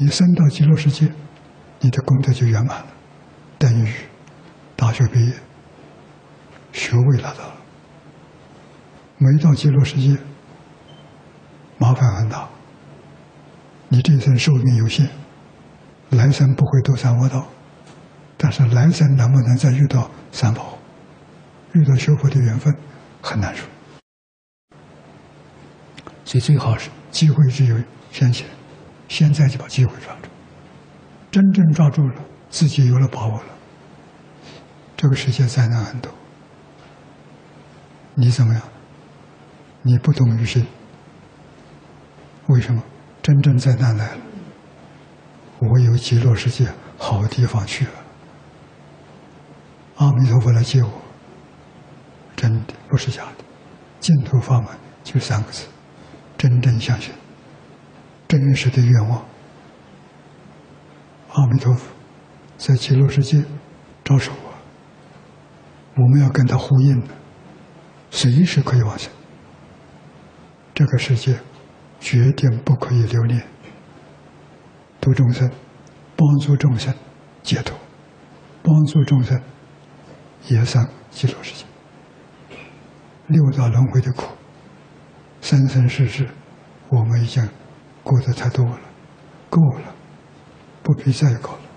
你升到极乐世界，你的功德就圆满了，等于大学毕业，学位拿到了。没到极乐世界，麻烦很大。你这一生寿命有限，来生不会走三恶道，但是来生能不能再遇到三宝，遇到修佛的缘分，很难说。所以最好是机会只有先前，现在就把机会抓住，真正抓住了，自己有了把握了。这个世界灾难很多，你怎么样？你不懂于心，为什么？真正灾难来了，我有极乐世界好地方去了。阿弥陀佛来接我，真的不是假的。净土法门就三个字：真正相信，真实的愿望。阿弥陀佛在极乐世界招手啊，我们要跟他呼应，随时可以往生。这个世界决定不可以留恋，度众生，帮助众生解脱，帮助众生也上极乐世界。六道轮回的苦，生生世世，我们已经过得太多了，够了，不必再过了。